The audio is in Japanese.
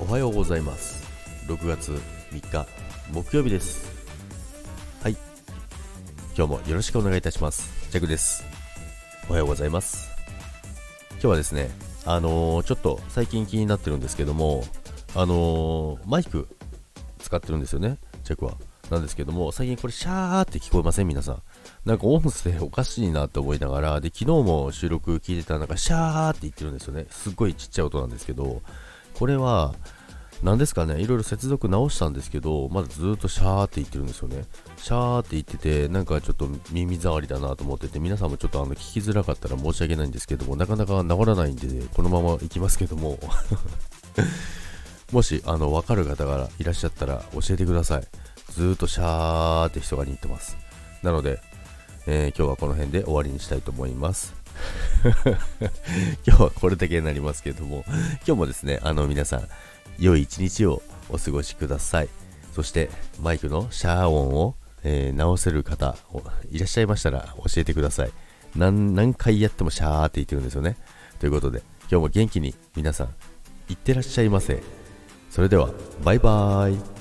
おはようございます。6月3日木曜日です。はい。今日もよろしくお願いいたします。ジャクです。おはようございます。今日はですねあのー、ちょっと最近気になってるんですけどもあのー、マイク使ってるんですよねジャクは。なんですけども、最近これシャーって聞こえません？皆さん。なんか音声おかしいなって思いながら、で、昨日も収録聞いてたらなんかシャーって言ってるんですよね。すっごいちっちゃい音なんですけど、これは、何ですかね、いろいろ接続直したんですけど、まだずっとシャーって言ってるんですよね。シャーって言ってて、なんかちょっと耳障りだなと思ってて、皆さんもちょっとあの聞きづらかったら申し訳ないんですけども、なかなか治らないんで、このまま行きますけども、もし、あの、わかる方がいらっしゃったら教えてください。ずっとシャーって人が似てます。なので、えー、今日はこの辺で終わりにしたいと思います。今日はこれだけになりますけれども、今日もですね、あの皆さん、良い一日をお過ごしください。そしてマイクのシャー音を、えー、直せる方いらっしゃいましたら教えてください何。何回やってもシャーって言ってるんですよね。ということで今日も元気に皆さんいってらっしゃいませ。それではバイバーイ。